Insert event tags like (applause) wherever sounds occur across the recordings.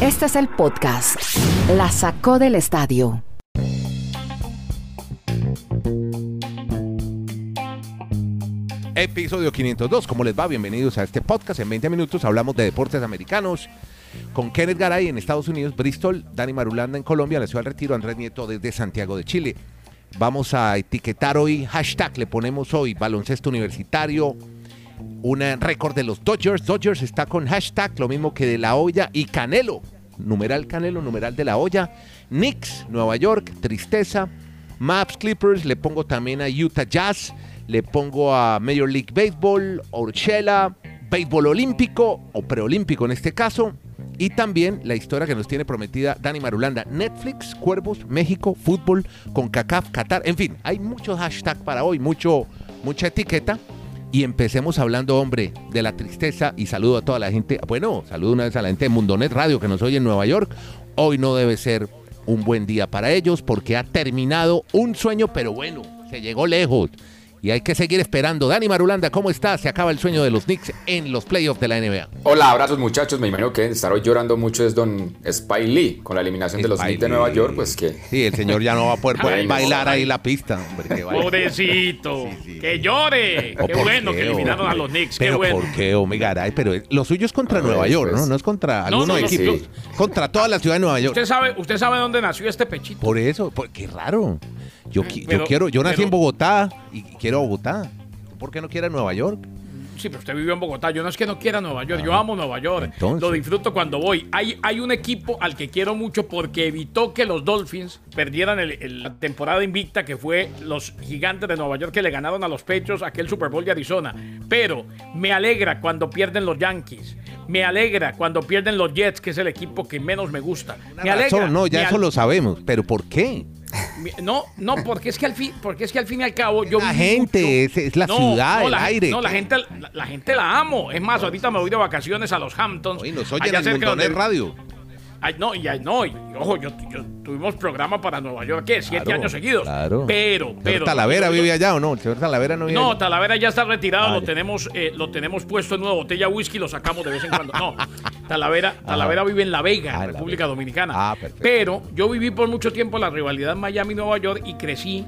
Este es el podcast. La sacó del estadio. Episodio 502. ¿Cómo les va? Bienvenidos a este podcast. En 20 minutos hablamos de deportes americanos con Kenneth Garay en Estados Unidos, Bristol, Dani Marulanda en Colombia, la ciudad del Retiro, Andrés Nieto desde Santiago de Chile. Vamos a etiquetar hoy, hashtag, le ponemos hoy baloncesto universitario, un récord de los Dodgers. Dodgers está con hashtag, lo mismo que de la olla y Canelo, numeral Canelo, numeral de la olla. Knicks, Nueva York, tristeza. Maps Clippers, le pongo también a Utah Jazz, le pongo a Major League Baseball, Urshela, béisbol olímpico o preolímpico en este caso. Y también la historia que nos tiene prometida Dani Marulanda. Netflix, Cuervos, México, fútbol, con CACAF, Qatar. En fin, hay muchos hashtags para hoy, mucho, mucha etiqueta. Y empecemos hablando, hombre, de la tristeza y saludo a toda la gente. Bueno, saludo una vez a la gente de Mundonet Radio que nos oye en Nueva York. Hoy no debe ser un buen día para ellos porque ha terminado un sueño, pero bueno, se llegó lejos y hay que seguir esperando. Dani Marulanda, ¿cómo estás? Se acaba el sueño de los Knicks en los playoffs de la NBA. Hola, abrazos muchachos. Me imagino que estar hoy llorando mucho es don Spy Lee con la eliminación de los Knicks de Nueva York, pues que... Sí, el señor ya no va a poder (laughs) Ay, bailar no. ahí la pista, hombre. que. Pobrecito. Sí, sí. Que llore. ¿O Qué bueno qué, que eliminaron hombre? a los Knicks. Qué Pero bueno. ¿por qué, hombre, Garay? Pero lo suyo es contra Nueva York, pues. ¿no? No es contra No, algunos no, no, equipos. sí. Contra toda la ciudad de Nueva York. Usted sabe, usted sabe dónde nació este pechito. Por eso, por- qué raro. Yo, qui- yo quiero, yo nací pero- en Bogotá y quiero Bogotá. ¿Por qué no quiere Nueva York? Sí, pero usted vivió en Bogotá. Yo no es que no quiera Nueva York. Yo amo Nueva York. Ah, entonces. Lo disfruto cuando voy. Hay, hay un equipo al que quiero mucho porque evitó que los Dolphins perdieran el- el- la temporada invicta que fue los gigantes de Nueva York que le ganaron a los Pechos aquel Super Bowl de Arizona. Pero me alegra cuando pierden los Yankees. Me alegra cuando pierden los Jets, que es el equipo que menos me gusta. Me alegra. razón, no, ya me eso al- lo sabemos. Pero ¿por qué? No, no, porque es que al fin, porque es que al fin y al cabo yo La gente, mucho- es- es la ciudad, el la, aire. No, la gente, la, la gente la amo. Es más, ahorita me voy de vacaciones a los Hamptons. Oye, nos allá en donde- Radio. Ay, no, y ay, no, y, ojo, yo, yo tuvimos programa para Nueva York, ¿qué? Siete Claro, años seguidos. claro. Pero, pero. Talavera vive allá o no? Talavera no vive No, allá. Talavera ya está retirado, Ah, lo ya. tenemos, eh, lo tenemos puesto en una botella de whisky, lo sacamos de vez en cuando. No, (laughs) Talavera, Talavera vive en La Vega, Ah, en República Vega. Dominicana. Ah, perfecto. Pero yo viví por mucho tiempo la rivalidad Miami-Nueva York y crecí,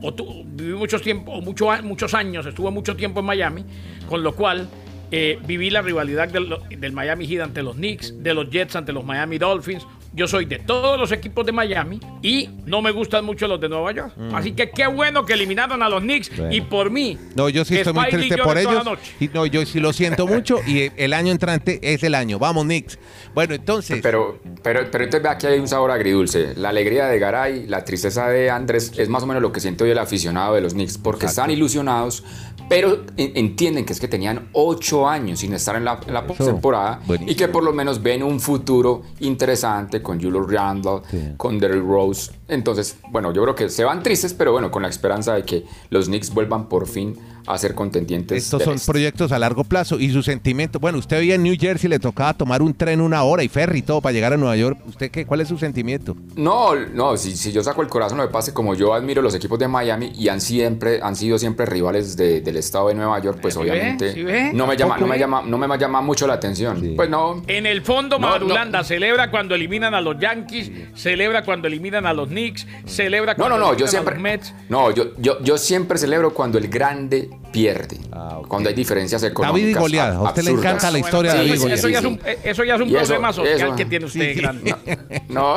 o tu- viví muchos tiempo, o mucho muchos años, estuve mucho tiempo en Miami, con lo cual eh, viví la rivalidad del, del Miami Heat ante los Knicks, de los Jets ante los Miami Dolphins. Yo soy de todos los equipos de Miami y no me gustan mucho los de Nueva York. Así que qué bueno que eliminaron a los Knicks Mm. Bueno. y por mí. No, yo sí estoy muy triste por ellos. Y no, yo sí lo siento (laughs) mucho y el año entrante es el año. Vamos, Knicks. Bueno, entonces. Pero, pero, pero entonces ve aquí hay un sabor agridulce. La alegría de Garay, la tristeza de Andrés es más o menos lo que siento hoy el aficionado de los Knicks, porque Exacto. están ilusionados, pero en- entienden que es que tenían ocho años sin estar en la, en la postemporada y que por lo menos ven un futuro interesante con Julius Randle, Sí. con Derrick Rose. Entonces, bueno, yo creo que se van tristes, pero bueno, con la esperanza de que los Knicks vuelvan por fin a ser contendientes. Estos son este. proyectos a largo plazo y su sentimiento. Bueno, usted vivía en New Jersey, le tocaba tomar un tren una hora y ferry y todo para llegar a Nueva York. ¿Usted qué? ¿Cuál es su sentimiento? No, no, si, si yo saco el corazón, lo que pasa es que como yo admiro los equipos de Miami y han siempre han sido siempre rivales de- del estado de Nueva York, pues obviamente no me llama, no ¿Tampoco me llama, no me llama mucho la atención. Sí. Pues no. En el fondo, No, Madulanda no. celebra cuando eliminan a los Yankees, celebra cuando eliminan a los Knicks, celebra No, cuando no, no, yo siempre. los Mets. No, yo, yo, yo siempre celebro cuando el grande pierde. Ah, ok. Cuando hay diferencias económicas. David y Goliat, a usted le encanta la Bueno, historia de sí, David pues, Goliat. eso, ya es un, eso ya es un Y eso- problema social eso- que tiene usted sí. grande. (laughs) No,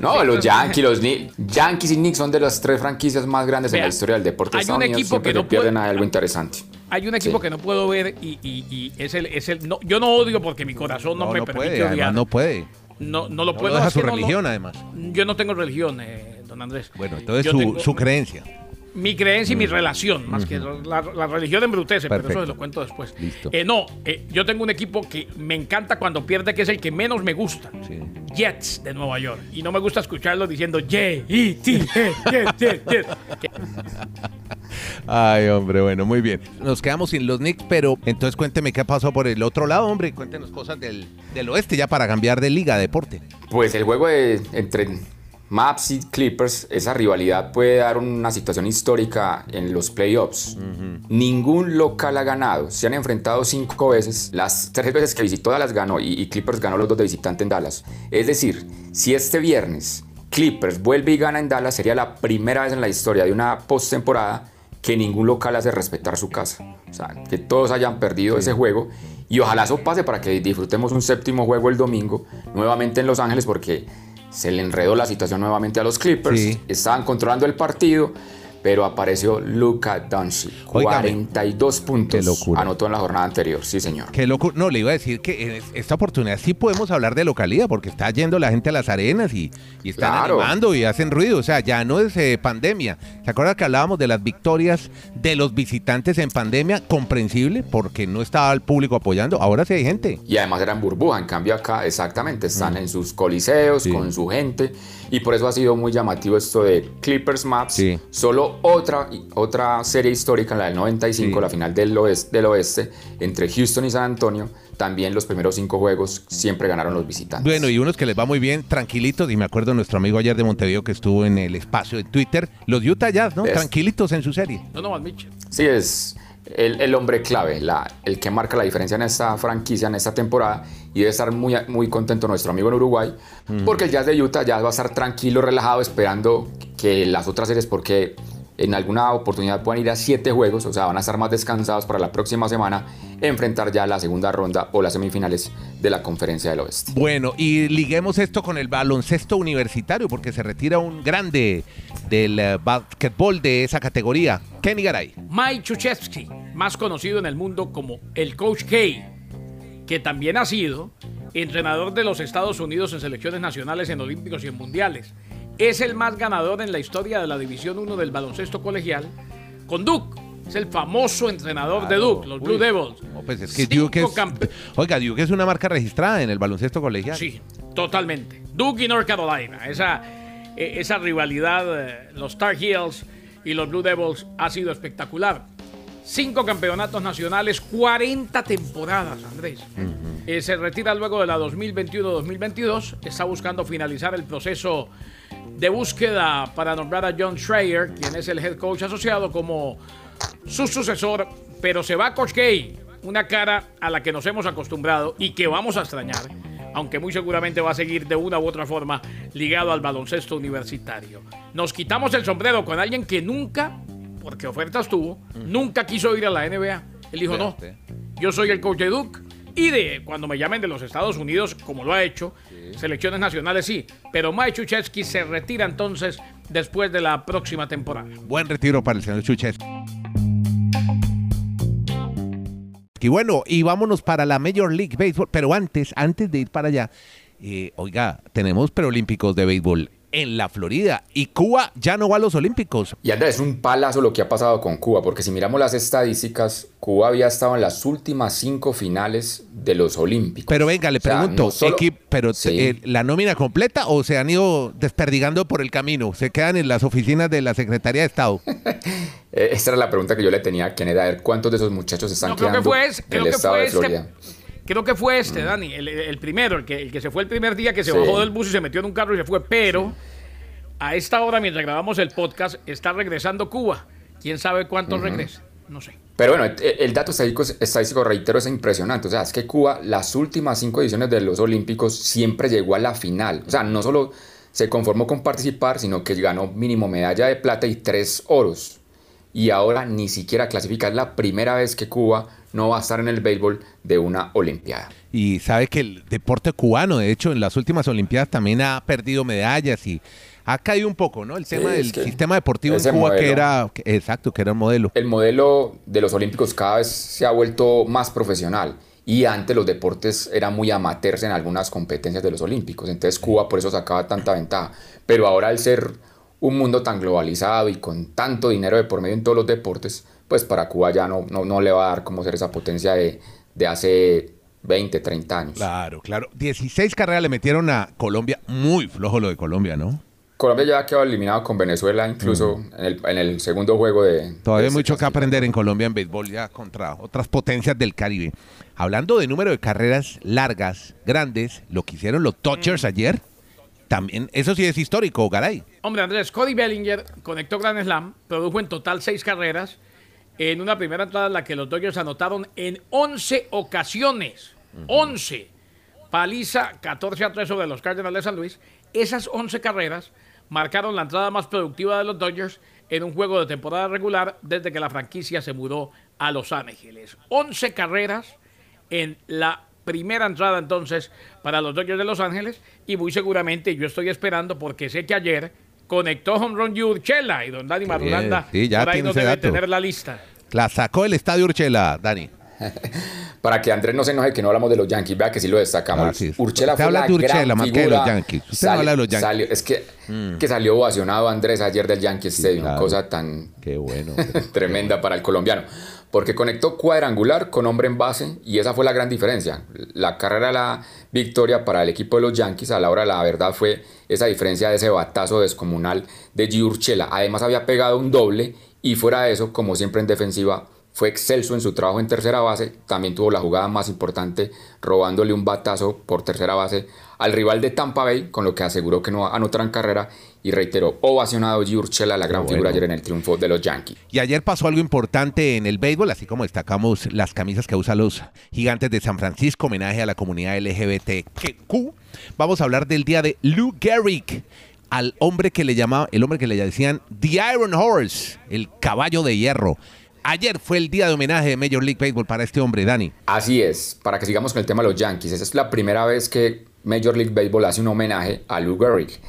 no, los Yankees, los Knicks, Yankees y Knicks son de las tres franquicias más grandes en Vea, la historia del deporte de hay Estados un Unidos. equipo Siempre que no pierden puede- algo interesante. Hay un equipo Sí. que no puedo ver y, y- y es el, es el no, yo no odio porque mi corazón no, No, me no permite puede, odiar. no puede. No, no lo No puedo. lo deja es su que no lo- religión, además. yo no tengo religión, eh, don Andrés. Bueno, entonces Yo su, tengo- su creencia. Mi creencia y mi relación, más que la, la religión embrutece, pero Perfecto. eso se lo cuento después. Listo. Eh, no, eh, yo tengo un equipo que me encanta cuando pierde, que es el que menos me gusta. Sí. Jets de Nueva York. Y no me gusta escucharlo diciendo J, E, T, Jet, Jet, Jet. Ay, hombre, bueno, muy bien. Nos quedamos sin los Knicks, pero entonces cuénteme qué pasó por el otro lado, hombre. Cuéntenos cosas del, del oeste ya para cambiar de liga, deporte. Pues el juego de- entre Maps y Clippers, esa rivalidad puede dar una situación histórica en los playoffs. Ningún local ha ganado. Se han enfrentado cinco veces. Las tres veces que visitó Dallas ganó y, y Clippers ganó los dos de visitante en Dallas. Es decir, si este viernes Clippers vuelve y gana en Dallas, sería la primera vez en la historia de una postemporada que ningún local hace respetar su casa. O sea, que todos hayan perdido ese juego. Y ojalá eso pase para que disfrutemos un séptimo juego el domingo, nuevamente en Los Ángeles, porque se le enredó la situación nuevamente a los Clippers. Sí. Estaban controlando el partido, pero apareció Luka Doncic. Óigame, 42 puntos qué locura. anotó en la jornada anterior. Sí, señor. Qué loco. No, le iba a decir que en es- esta oportunidad sí podemos hablar de localidad, porque está yendo la gente a las arenas y, y están Claro. animando y hacen ruido. O sea, ya no es eh, pandemia. ¿Se acuerda que hablábamos de las victorias de los visitantes en pandemia? Comprensible, porque no estaba el público apoyando. Ahora sí hay gente. Y además eran burbuja, en cambio acá exactamente están en sus coliseos, Mm. Sí. con su gente, y por eso ha sido muy llamativo esto de Clippers Maps. Sí. Solo otra, otra serie histórica, la del 95, Sí. la final del oeste, del oeste, entre Houston y San Antonio, también los primeros cinco juegos siempre ganaron los visitantes. Bueno, y unos que les va muy bien, tranquilitos, y me acuerdo de nuestro amigo ayer de Montevideo que estuvo en el espacio de Twitter, los Utah Jazz, ¿no? Es- Tranquilitos en su serie. No, no, Mitchell. Sí, es el, el hombre clave, la, el que marca la diferencia en esta franquicia, en esta temporada. Y debe estar muy, muy contento nuestro amigo en Uruguay, porque el Jazz de Utah ya va a estar tranquilo, relajado, esperando que las otras series, porque en alguna oportunidad puedan ir a siete juegos, o sea, van a estar más descansados para la próxima semana, enfrentar ya la segunda ronda o las semifinales de la Conferencia del Oeste. Bueno, y liguemos esto con el baloncesto universitario, porque se retira un grande del eh, básquetbol de esa categoría, Kenny Garay. Mike Chuchevsky, más conocido en el mundo como el Coach K, que también ha sido entrenador de los Estados Unidos en selecciones nacionales en Olímpicos y en Mundiales. Es el más ganador en la historia de la División 1 del baloncesto colegial con Duke. Es el famoso entrenador de Duke, los Blue. Devils. No, pues es que Duke es, oiga, Duke es una marca registrada en el baloncesto colegial. Sí, totalmente. Duke y North Carolina. Esa, eh, esa rivalidad, eh, los Tar Heels y los Blue Devils, ha sido espectacular. Cinco campeonatos nacionales, 40 temporadas, Andrés. Eh, se retira luego de la 2021-2022. Está buscando finalizar el proceso de búsqueda para nombrar a John Schreier, quien es el head coach asociado, como su sucesor. Pero se va Coach K, una cara a la que nos hemos acostumbrado y que vamos a extrañar, aunque muy seguramente va a seguir de una u otra forma ligado al baloncesto universitario. Nos quitamos el sombrero con alguien que nunca, porque ofertas tuvo, nunca quiso ir a la NBA. Él dijo, no, yo soy el coach de Duke. Y de cuando me llamen de los Estados Unidos, como lo ha hecho, selecciones nacionales sí. Pero Mike Chuchevsky se retira entonces después de la próxima temporada. Buen retiro para el señor Chuches. Y bueno, y vámonos para la Major League Baseball. Pero antes, antes de ir para allá, eh, oiga, tenemos preolímpicos de béisbol en la Florida y Cuba ya no va a los Olímpicos. Y Andrés, es un palazo lo que ha pasado con Cuba, porque si miramos las estadísticas, Cuba había estado en las últimas cinco finales de los Olímpicos. Pero venga, le O sea, pregunto, no solo- pero Sí. eh, ¿la nómina completa o se han ido desperdigando por el camino? ¿Se quedan en las oficinas de la Secretaría de Estado? (laughs) Eh, esta era la pregunta que yo le tenía a Kenneth, a ver cuántos de esos muchachos están No, creo quedando que fue ese, en creo el que estado fue de este. Creo que fue este, Dani, el, el primero, el que, el que se fue el primer día, que se Sí. bajó del bus y se metió en un carro y se fue. Pero a esta hora, mientras grabamos el podcast, está regresando Cuba. ¿Quién sabe cuántos regresa? No sé. Pero bueno, el, el dato estadístico, estadístico, reitero, es impresionante. O sea, es que Cuba, las últimas cinco ediciones de los Olímpicos, siempre llegó a la final. O sea, no solo se conformó con participar, sino que ganó mínimo medalla de plata y tres oros. Y ahora ni siquiera clasifica. Es la primera vez que Cuba no va a estar en el béisbol de una Olimpiada. Y sabe que el deporte cubano, de hecho, en las últimas Olimpiadas también ha perdido medallas y ha caído un poco, ¿no? El tema del que sistema deportivo en Cuba que era, exacto, que era un modelo. El modelo de los Olímpicos cada vez se ha vuelto más profesional. Y antes los deportes eran muy amateurs en algunas competencias de los Olímpicos. Entonces Cuba por eso sacaba tanta ventaja. Pero ahora al ser un mundo tan globalizado y con tanto dinero de por medio en todos los deportes, pues para Cuba ya no, no, no le va a dar como ser esa potencia de, de hace 20, 30 años. Claro, claro. 16 carreras le metieron a Colombia. Muy flojo lo de Colombia, ¿no? Colombia ya ha quedado eliminado con Venezuela, incluso en, el, en el segundo juego de... Todavía de hay mucho que aprender en Colombia en béisbol ya contra otras potencias del Caribe. Hablando de número de carreras largas, grandes, lo que hicieron los Dodgers ayer, También, eso sí es histórico, Garay. Hombre, Andrés, Cody Bellinger conectó Grand Slam, produjo en total seis carreras en una primera entrada en la que los Dodgers anotaron en 11 ocasiones. 11. Paliza 14 a 3 sobre los Cardinals de San Luis. Esas 11 carreras marcaron la entrada más productiva de los Dodgers en un juego de temporada regular desde que la franquicia se mudó a Los Ángeles. 11 carreras en la primera entrada entonces para los Dodgers de Los Ángeles y muy seguramente yo estoy esperando porque sé que ayer conectó Home Run Urchela y don Dani Marulanda sí, ya por ahí tiene no ese debe dato. tener la lista. La sacó del estadio Urchela, Dani. (laughs) Para que Andrés no se enoje que no hablamos de los Yankees, vea que sí lo destacamos. Ah, sí. Urchela Usted fue habla la de Urchela gran más que de figura. los Yankees. Usted no habla de los Yankees. Mm. salió- es que, que salió ovacionado Andrés ayer del Yankee Stadium, claro. cosa tan Qué bueno. (laughs) tremenda para el colombiano. Porque conectó cuadrangular con hombre en base y esa fue la gran diferencia. La carrera la victoria para el equipo de los Yankees a la hora la verdad fue esa diferencia de ese batazo descomunal de G. Urchela. Además había pegado un doble y fuera de eso, como siempre en defensiva, fue excelso en su trabajo en tercera base. También tuvo la jugada más importante robándole un batazo por tercera base al rival de Tampa Bay, con lo que aseguró que no anotarán carrera y reiteró ovacionado G. Urchela, la gran figura ayer en el triunfo de los Yankees. Y ayer pasó algo importante en el béisbol, así como destacamos las camisas que usan los gigantes de San Francisco, homenaje a la comunidad LGBTQ. Vamos a hablar del día de Lou Gehrig, al hombre que le llamaba, el hombre que le decían The Iron Horse, el caballo de hierro. Ayer fue el día de homenaje de Major League Baseball para este hombre, Dani. Así es, para que sigamos con el tema de los Yankees, esa es la primera vez que Major League Baseball hace un homenaje a Lou Gehrig.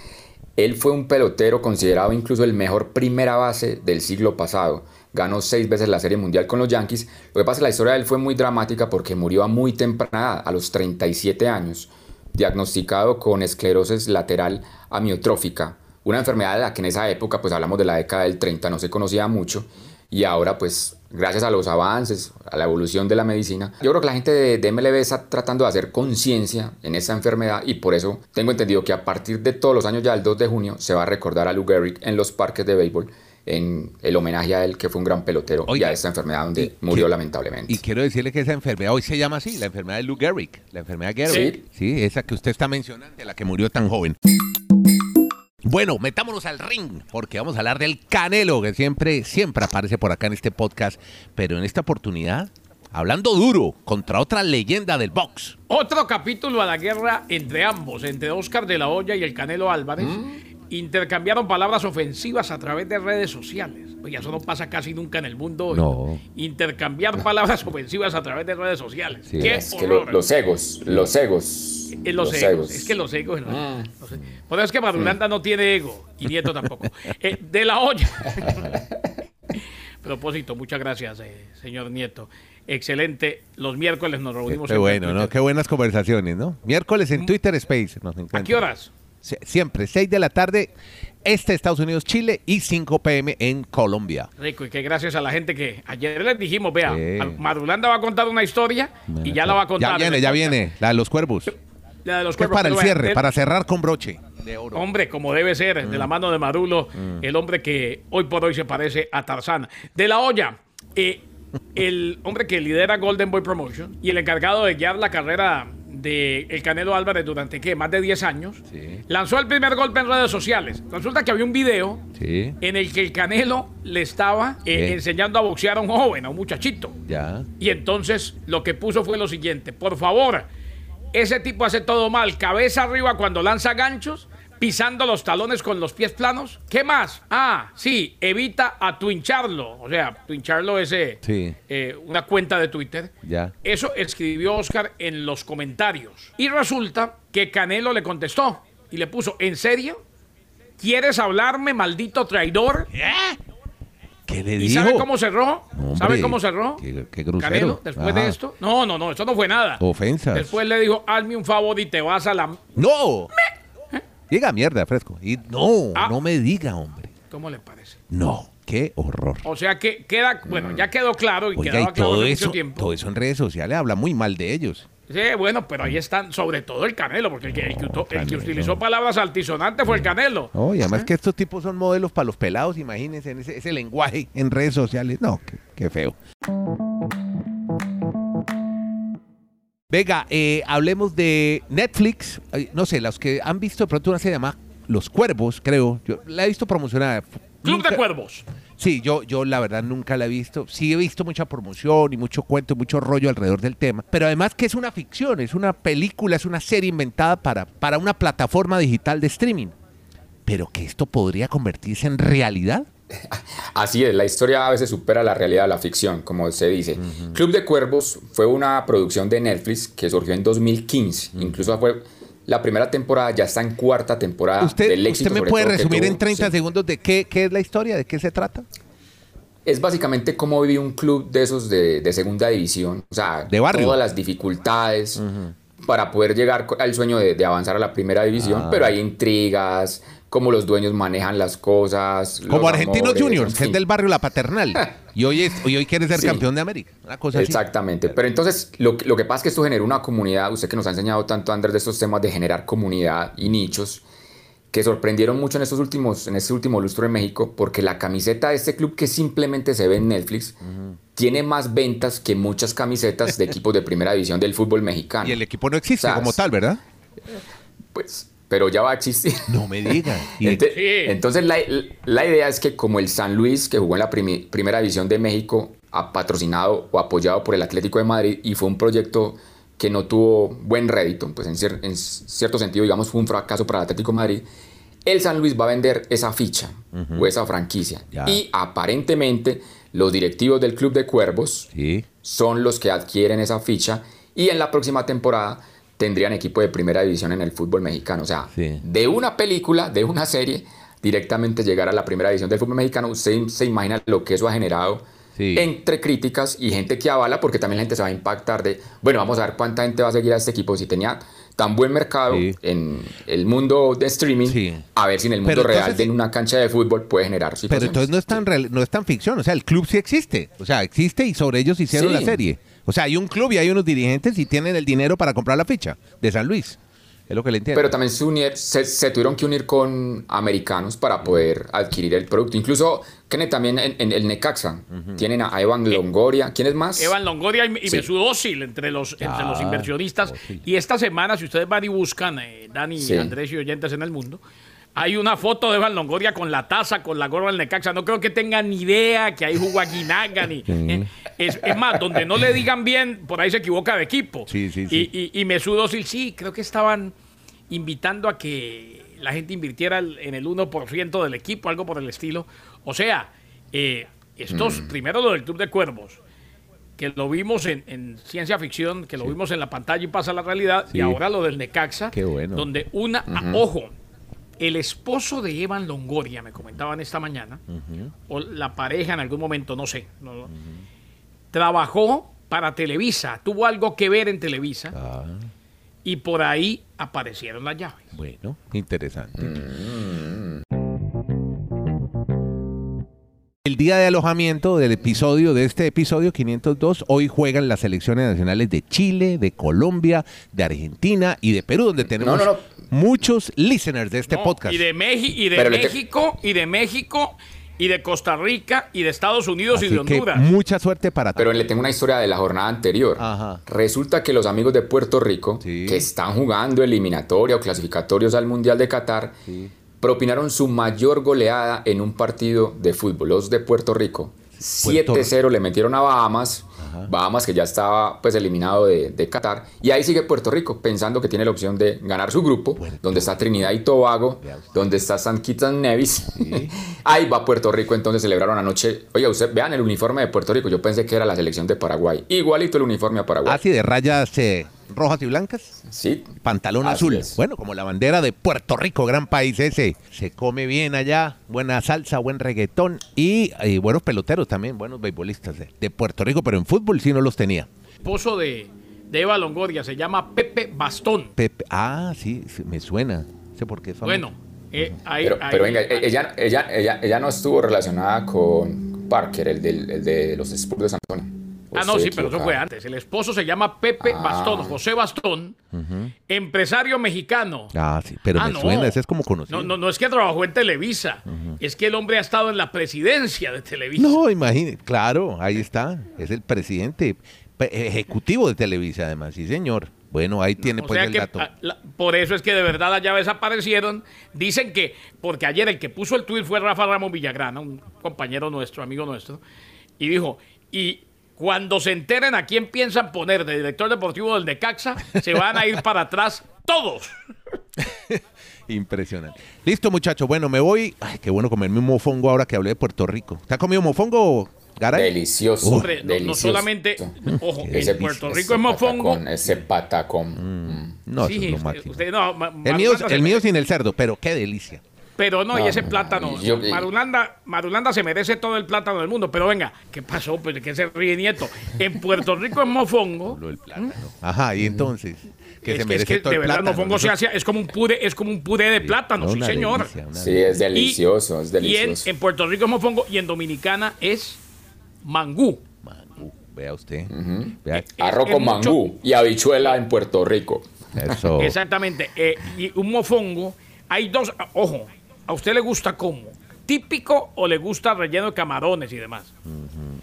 Él fue un pelotero considerado incluso el mejor primera base del siglo pasado. Ganó seis veces la Serie Mundial con los Yankees. Lo que pasa es que la historia de él fue muy dramática porque murió a muy temprana edad, a los 37 años, diagnosticado con esclerosis lateral amiotrófica, una enfermedad de la que en esa época, pues hablamos de la década del 30, no se conocía mucho y ahora pues gracias a los avances, a la evolución de la medicina, yo creo que la gente de, de MLB está tratando de hacer conciencia en esa enfermedad y por eso tengo entendido que a partir de todos los años ya el 2 de junio se va a recordar a Lou Gehrig en los parques de béisbol en el homenaje a él que fue un gran pelotero Oiga, y a esta enfermedad donde murió que- lamentablemente. Y quiero decirle que esa enfermedad hoy se llama así, la enfermedad de Lou Gehrig, la enfermedad Gehrig. Sí, esa que usted está mencionando, la que murió tan joven. Bueno, metámonos al ring, porque vamos a hablar del Canelo, que siempre, siempre aparece por acá en este podcast, pero en esta oportunidad, hablando duro contra otra leyenda del box. Otro capítulo a la guerra entre ambos, entre Oscar de la Hoya y el Canelo Álvarez. Mm. Intercambiaron palabras ofensivas a través de redes sociales. Oye, eso no pasa casi nunca en el mundo hoy. No. Intercambiar palabras ofensivas a través de redes sociales. Sí. ¡Qué es que lo- los egos, los egos. Eh, los, egos. Es que los egos. Ah. Sé. Por eso es que Madulanda no tiene ego. Y Nieto tampoco. (laughs) Eh, de la olla. (laughs) Propósito, muchas gracias, eh, señor Nieto. Excelente. Los miércoles nos reunimos. Qué en bueno, Twitter. ¿no? Qué buenas conversaciones, ¿no? Miércoles en Twitter Space. Nos ¿A qué horas? Sie- Siempre, 6 de la tarde, este Estados Unidos, Chile y 5 pm en Colombia. Rico, y que gracias a la gente que ayer les dijimos, vea, Sí. Madulanda va a contar una historia y ya la va a contar. Ya en viene, ya viene, la de los cuervos. La de los Que es cuervos, para el cierre, para cerrar con broche de oro. Hombre, como debe ser, de la mano de Marulo, el hombre que hoy por hoy se parece a Tarzán. De la olla, eh, el hombre que lidera Golden Boy Promotion y el encargado de guiar la carrera de el Canelo Álvarez durante, ¿qué? Más de 10 años, Sí. lanzó el primer golpe en redes sociales. Resulta que había un video Sí, en el que el Canelo le estaba eh, enseñando a boxear a un joven, a un muchachito. ya. Y entonces lo que puso fue lo siguiente, por favor, ese tipo hace todo mal, cabeza arriba cuando lanza ganchos, pisando los talones con los pies planos. ¿Qué más? Ah, sí, evita a twincharlo, o sea, twincharlo es eh, Sí. eh, una cuenta de Twitter. Ya. Eso escribió Oscar en los comentarios. Y resulta que Canelo le contestó y le puso, ¿en serio? ¿Quieres hablarme, maldito traidor? ¿Qué le ¿Y dijo? sabe cómo cerró? Hombre, ¿Sabe cómo cerró? qué- qué grosero. Canelo, después Ajá. de esto. No, no, no, eso no fue nada. Ofensas. Después le dijo, hazme un favor y te vas a la... ¡No! Diga mierda, fresco. Y no, Ah. no me diga, hombre. ¿Cómo le parece? No, qué horror. O sea que queda, bueno, ya quedó claro y Oiga, quedaba y claro todo eso, mucho tiempo. todo eso en redes sociales habla muy mal de ellos. Sí, bueno, pero ahí están, sobre todo el Canelo, porque el que, el que el utilizó palabras altisonantes fue el Canelo. No, y además que estos tipos son modelos para los pelados, imagínense, en ese, ese lenguaje en redes sociales. No, qué, qué feo. Venga, eh, hablemos de Netflix. No sé, los que han visto de pronto una serie llamada Los Cuervos, creo. Yo la he visto promocionada. Club Nunca- de Cuervos. Sí, yo, yo la verdad nunca la he visto. Sí he visto mucha promoción y mucho cuento, y mucho rollo alrededor del tema. Pero además que es una ficción, es una película, es una serie inventada para, para una plataforma digital de streaming. Pero que esto podría convertirse en realidad. (laughs) Así es, la historia a veces supera la realidad de la ficción, como se dice. Club de Cuervos fue una producción de Netflix que surgió en 2015. Incluso fue la primera temporada, ya está en cuarta temporada ¿Usted, del éxito. usted me puede resumir tuvo. en 30 Sí. segundos de qué, qué es la historia, de qué se trata? Es básicamente cómo vive un club de esos de, de segunda división. O sea, De barrio. todas las dificultades para poder llegar al sueño de, de avanzar a la primera división, Ah. pero hay intrigas, cómo los dueños manejan las cosas. Como Argentinos Juniors, que es del barrio La Paternal. (laughs) y hoy, es, y hoy quiere ser Sí. campeón de América. Una cosa así. Exactamente. Pero entonces, lo, que- lo que pasa es que esto generó una comunidad, usted que nos ha enseñado tanto, Andrés, de estos temas de generar comunidad y nichos, que sorprendieron mucho en estos últimos, en este último lustro en México, porque la camiseta de este club que simplemente se ve en Netflix, tiene más ventas que muchas camisetas de equipos de primera división del fútbol mexicano. Y el equipo no existe O sea, como tal, ¿verdad? Pues, pero ya va a existir. (laughs) No me diga. Y- (laughs) Ente- Sí. Entonces la, la idea es que como el San Luis, que jugó en la primi- primera división de México, ha patrocinado o apoyado por el Atlético de Madrid y fue un proyecto que no tuvo buen rédito, pues en, cier- en cierto sentido, digamos, fue un fracaso para el Atlético de Madrid, el San Luis va a vender esa ficha o esa franquicia. Ya. Y aparentemente los directivos del Club de Cuervos Sí. son los que adquieren esa ficha y en la próxima temporada tendrían equipo de primera división en el fútbol mexicano. O sea, Sí. de una película, de una serie, directamente llegar a la primera división del fútbol mexicano, usted se imagina lo que eso ha generado Sí. entre críticas y gente que avala, porque también la gente se va a impactar de, bueno, vamos a ver cuánta gente va a seguir a este equipo si tenía tan buen mercado Sí. en el mundo de streaming, Sí. a ver si en el Pero mundo real de una cancha de fútbol puede generar Pero situaciones. entonces no es tan real- no es tan ficción, o sea, el club sí existe, o sea, existe y sobre ellos hicieron Sí. la serie. O sea, hay un club y hay unos dirigentes y tienen el dinero para comprar la ficha de San Luis. Es lo que le entiendo. Pero también se, unieron- se, se tuvieron que unir con americanos para poder adquirir el producto. Incluso, Kenneth, también en, en el Necaxa. Tienen a Evan Longoria. ¿Quién es más? Evan Longoria y, y Sí. Özil entre los, entre los inversionistas. Y esta semana, si ustedes van y buscan, eh, Dani, Sí. Andrés y oyentes en el mundo, hay una foto de Evan Longoria con la taza, con la gorra del Necaxa. No creo que tengan ni idea que ahí jugó Aguinaga. Ni, eh, es, es más, donde no le digan bien, por ahí se equivoca de equipo. Sí, sí, sí. Y, y, y Mesut Özil, sí, creo que estaban invitando a que la gente invirtiera el- en el 1% del equipo, algo por el estilo. O sea, eh, estos, Mm. primero lo del Club de Cuervos, que lo vimos en, en ciencia ficción, que lo vimos en la pantalla y pasa a la realidad, Sí. y ahora lo del Necaxa, Qué bueno. donde una, ojo, el esposo de Evan Longoria, me comentaban esta mañana, o la pareja en algún momento, no sé, no- trabajó para Televisa, tuvo algo que ver en Televisa, Ah, y por ahí aparecieron las llaves. bueno, interesante. El día de alojamiento del episodio, de este episodio 502, hoy juegan las selecciones nacionales de Chile, de Colombia, de Argentina y de Perú, donde tenemos no, no. muchos listeners de este No, podcast. Y de, Meji- y de Pero México, y de México, y de Costa Rica, y de Estados Unidos y de que Honduras. mucha suerte para Pero todos. le tengo una historia de la jornada anterior. Ajá. Resulta que los amigos de Puerto Rico, Sí. que están jugando eliminatoria o clasificatorios al Mundial de Qatar, propinaron su mayor goleada en un partido de fútbol. Los de Puerto Rico. 7-0 le metieron a Bahamas. Bahamas que ya estaba pues eliminado de, de Qatar. Y ahí sigue Puerto Rico pensando que tiene la opción de ganar su grupo, donde está Trinidad y Tobago, donde está San Kitts and Nevis. (laughs) ahí va Puerto Rico, entonces celebraron anoche. Oiga, usted vean el uniforme de Puerto Rico. Yo pensé que era la selección de Paraguay. Igualito el uniforme a Paraguay. Así de rayas eh, rojas y blancas. Sí. Pantalón Así azul. es. Bueno, como la bandera de Puerto Rico, gran país ese. Se come bien allá, buena salsa, buen reggaetón y, y buenos peloteros también, buenos beisbolistas de, de Puerto Rico, pero en fútbol sí no los tenía. esposo de, de Eva Longoria se llama Pepe Bastón. Pepe, ah, sí, sí, me suena. No sé por qué. Bueno, eh, ahí- Pero, ahí- pero venga, e- ella, ella, ella, ella no estuvo relacionada con Parker, el, del, el de los Spurs de San Antonio. ¿O Ah, no, sí, pero eso fue antes. El esposo se llama Pepe Ah. Bastón, José Bastón, empresario mexicano. Ah, sí, pero Ah, me no. suena, ese es como conocido. No, no, no es que trabajó en Televisa, es que el hombre ha estado en la presidencia de Televisa. No, imagínate, claro, ahí está, es el presidente. Ejecutivo de Televisa, además, sí, señor. Bueno, ahí tiene O pues sea el que dato. ah, la- por eso es que de verdad las llaves aparecieron. Dicen que, porque ayer el que puso el tuit fue Rafa Ramos Villagrana, un compañero nuestro, amigo nuestro, y dijo, y cuando se enteren a quién piensan poner de director deportivo del Necaxa, se van a ir para atrás todos. (laughs) Impresionante. Listo, muchachos. Bueno, me voy. Ay, qué bueno comerme un mofongo ahora que hablé de Puerto Rico. ¿Te ha comido mofongo, Garay? Delicioso. Hombre, no- solamente- ojo, en Ese- Puerto ese Rico es mofongo. patacón, Ese patacón. Mm. No, Sí, eso es lo máximo. usted no, Ma- El mío, el mío sin el cerdo, pero qué delicia. Pero no, y No, ese no, plátano. yo- Marulanda, Marulanda se merece todo el plátano del mundo. Pero venga, ¿qué pasó? Pues qué se ríe Nieto. En Puerto Rico es mofongo. Lo del plátano. Ajá, y entonces, que es se que, merece es que todo de el verdad el plátano. mofongo se hace, es como un puré, es como un puré de plátano, No, sí señor. delicia, Sí, es Y- delicioso, es Y en, delicioso. en Puerto Rico es mofongo y en Dominicana es mangú. Mangú, vea usted. Vea, Arroz es con mucho- mangú y habichuela en Puerto Rico. eso. Exactamente. eh, y un mofongo, hay dos, ah, ojo, ¿a usted le gusta cómo? ¿Típico o le gusta relleno de camarones y demás?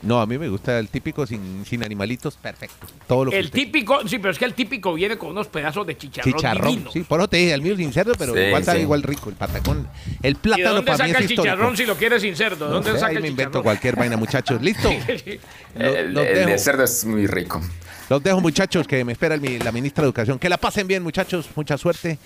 No, a mí me gusta el típico sin, sin animalitos, perfecto. Todo lo El típico, sí, pero es que el típico viene con unos pedazos de chicharrón, Chicharrón, divino. sí, por eso te dije, el mío sin cerdo, pero Sí, igual sabe igual rico, el patacón. El ¿Y de plátano dónde para mí es el histórico. chicharrón si lo quiere sin cerdo? ¿De No dónde sé, saca ahí el me invento cualquier vaina, muchachos. Listo. (laughs) Lo- El, los el dejo. de cerdo es muy rico. Los dejo, muchachos, que me espera el la ministra de Educación. Que la pasen bien, muchachos. Mucha suerte.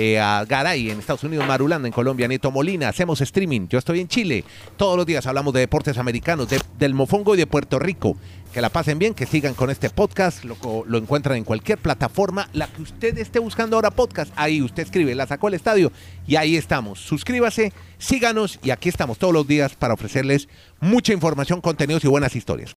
Eh, a Garay en Estados Unidos, Marulanda en Colombia, Neto Molina. Hacemos streaming. Yo estoy en Chile. Todos los días hablamos de deportes americanos, de- del mofongo y de Puerto Rico. Que la pasen bien, que sigan con este podcast. Lo, lo encuentran en cualquier plataforma. La que usted esté buscando ahora podcast. Ahí usted escribe, la sacó el estadio. Y ahí estamos. Suscríbase, síganos. Y aquí estamos todos los días para ofrecerles mucha información, contenidos y buenas historias.